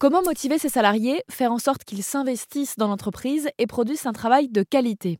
Comment motiver ses salariés, faire en sorte qu'ils s'investissent dans l'entreprise et produisent un travail de qualité?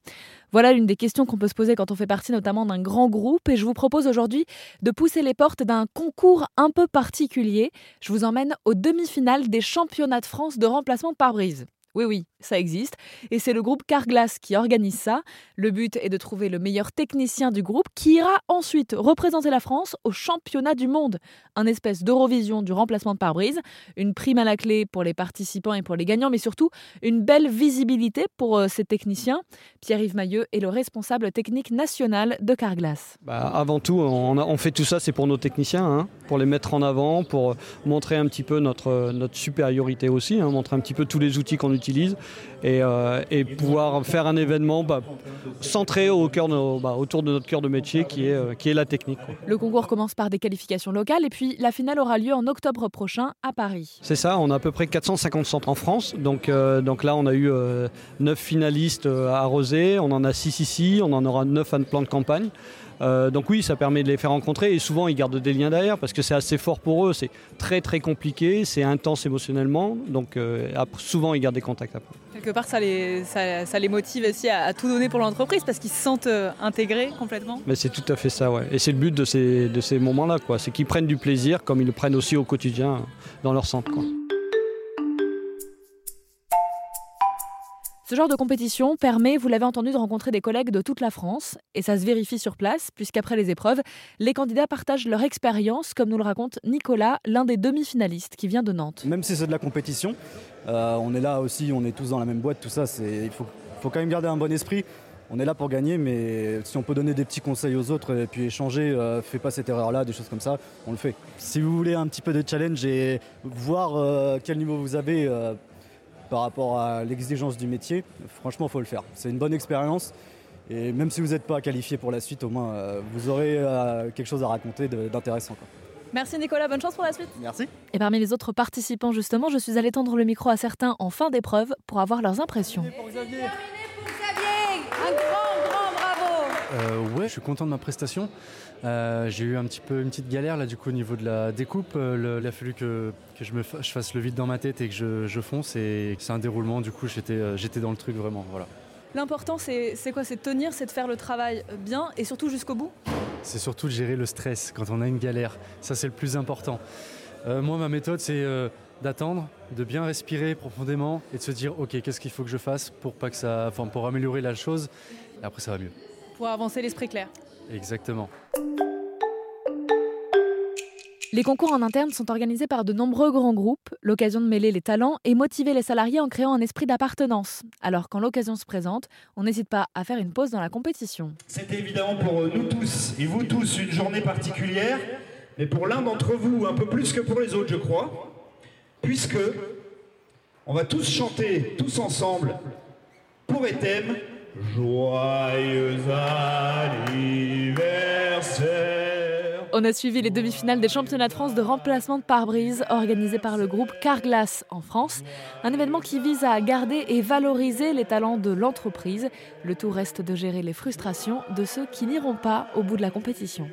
Voilà l'une des questions qu'on peut se poser quand on fait partie notamment d'un grand groupe et je vous propose aujourd'hui de pousser les portes d'un concours un peu particulier. Je vous emmène aux demi-finales des championnats de France de remplacement par brise. Oui, oui, ça existe. Et c'est le groupe Carglass qui organise ça. Le but est de trouver le meilleur technicien du groupe qui ira ensuite représenter la France au championnat du monde. Un espèce d'Eurovision du remplacement de pare-brise. Une prime à la clé pour les participants et pour les gagnants, mais surtout une belle visibilité pour euh, ces techniciens. Pierre-Yves Mailleux est le responsable technique national de Carglass. Bah, avant tout, on, fait tout ça, c'est pour nos techniciens, hein, pour les mettre en avant, pour montrer un petit peu notre, notre supériorité aussi, hein, montrer un petit peu tous les outils qu'on utilise euh, et, pouvoir faire un événement bah, centré au cœur bah, autour de notre cœur de métier qui est, euh, qui est la technique. Le concours commence par des qualifications locales et puis la finale aura lieu en octobre prochain à Paris. C'est ça, on a à peu près 450 centres en France. Donc, euh, donc là, on a eu 9 finalistes à Rosé, on en a 6 ici, on en aura 9 à plan de campagne. Euh, donc oui, ça permet de les faire rencontrer et souvent ils gardent des liens derrière parce que c'est assez fort pour eux, c'est très très compliqué, c'est intense émotionnellement, donc euh, souvent ils gardent des contacts après. Quelque part ça les, ça, les motive aussi à, tout donner pour l'entreprise parce qu'ils se sentent euh, intégrés complètement. Mais c'est tout à fait ça, ouais. Et c'est le but de ces, de ces moments-là, quoi. C'est qu'ils prennent du plaisir comme ils le prennent aussi au quotidien dans leur centre. Quoi. Ce genre de compétition permet, vous l'avez entendu, de rencontrer des collègues de toute la France, et ça se vérifie sur place, puisqu'après les épreuves, les candidats partagent leur expérience, comme nous le raconte Nicolas, l'un des demi-finalistes qui vient de Nantes. Même si c'est de la compétition, euh, on est là aussi, on est tous dans la même boîte, tout ça, il faut, quand même garder un bon esprit. On est là pour gagner, mais si on peut donner des petits conseils aux autres et puis échanger, euh, fais pas cette erreur-là, des choses comme ça, on le fait. Si vous voulez un petit peu de challenge et voir euh, quel niveau vous avez, par rapport à l'exigence du métier, franchement, il faut le faire. C'est une bonne expérience. Et même si vous n'êtes pas qualifié pour la suite, au moins, euh, vous aurez euh, quelque chose à raconter d'intéressant. Merci Nicolas, bonne chance pour la suite. Merci. Et parmi les autres participants, justement, je suis allée tendre le micro à certains en fin d'épreuve pour avoir leurs impressions. Pour Xavier. Un grand, grand bravo. Euh, je suis content de ma prestation. Euh, j'ai eu un petit peu une petite galère là du coup au niveau de la découpe. Euh, il a fallu que, je, me je fasse le vide dans ma tête et que je, je fonce et c'est un déroulement. Du coup, j'étais, euh, j'étais dans le truc vraiment. Voilà. L'important, c'est, quoi? C'est de tenir, c'est de faire le travail bien et surtout jusqu'au bout? C'est surtout de gérer le stress quand on a une galère. Ça, c'est le plus important. moi, ma méthode, c'est d'attendre, de bien respirer profondément et de se dire ok, qu'est-ce qu'il faut que je fasse pour, pas que ça, enfin, pour améliorer la chose? Et après, ça va mieux. Pour avancer l'esprit clair. Exactement. Les concours en interne sont organisés par de nombreux grands groupes, l'occasion de mêler les talents et motiver les salariés en créant un esprit d'appartenance. Alors quand l'occasion se présente, on n'hésite pas à faire une pause dans la compétition. C'est évidemment pour nous tous et vous tous une journée particulière, mais pour l'un d'entre vous un peu plus que pour les autres, je crois, puisque on va tous chanter tous ensemble pour Etem Joyeux anniversaire On a suivi les demi-finales des championnats de France de remplacement de pare-brise organisés par le groupe Carglass en France. Un événement qui vise à garder et valoriser les talents de l'entreprise. Le tout reste de gérer les frustrations de ceux qui n'iront pas au bout de la compétition.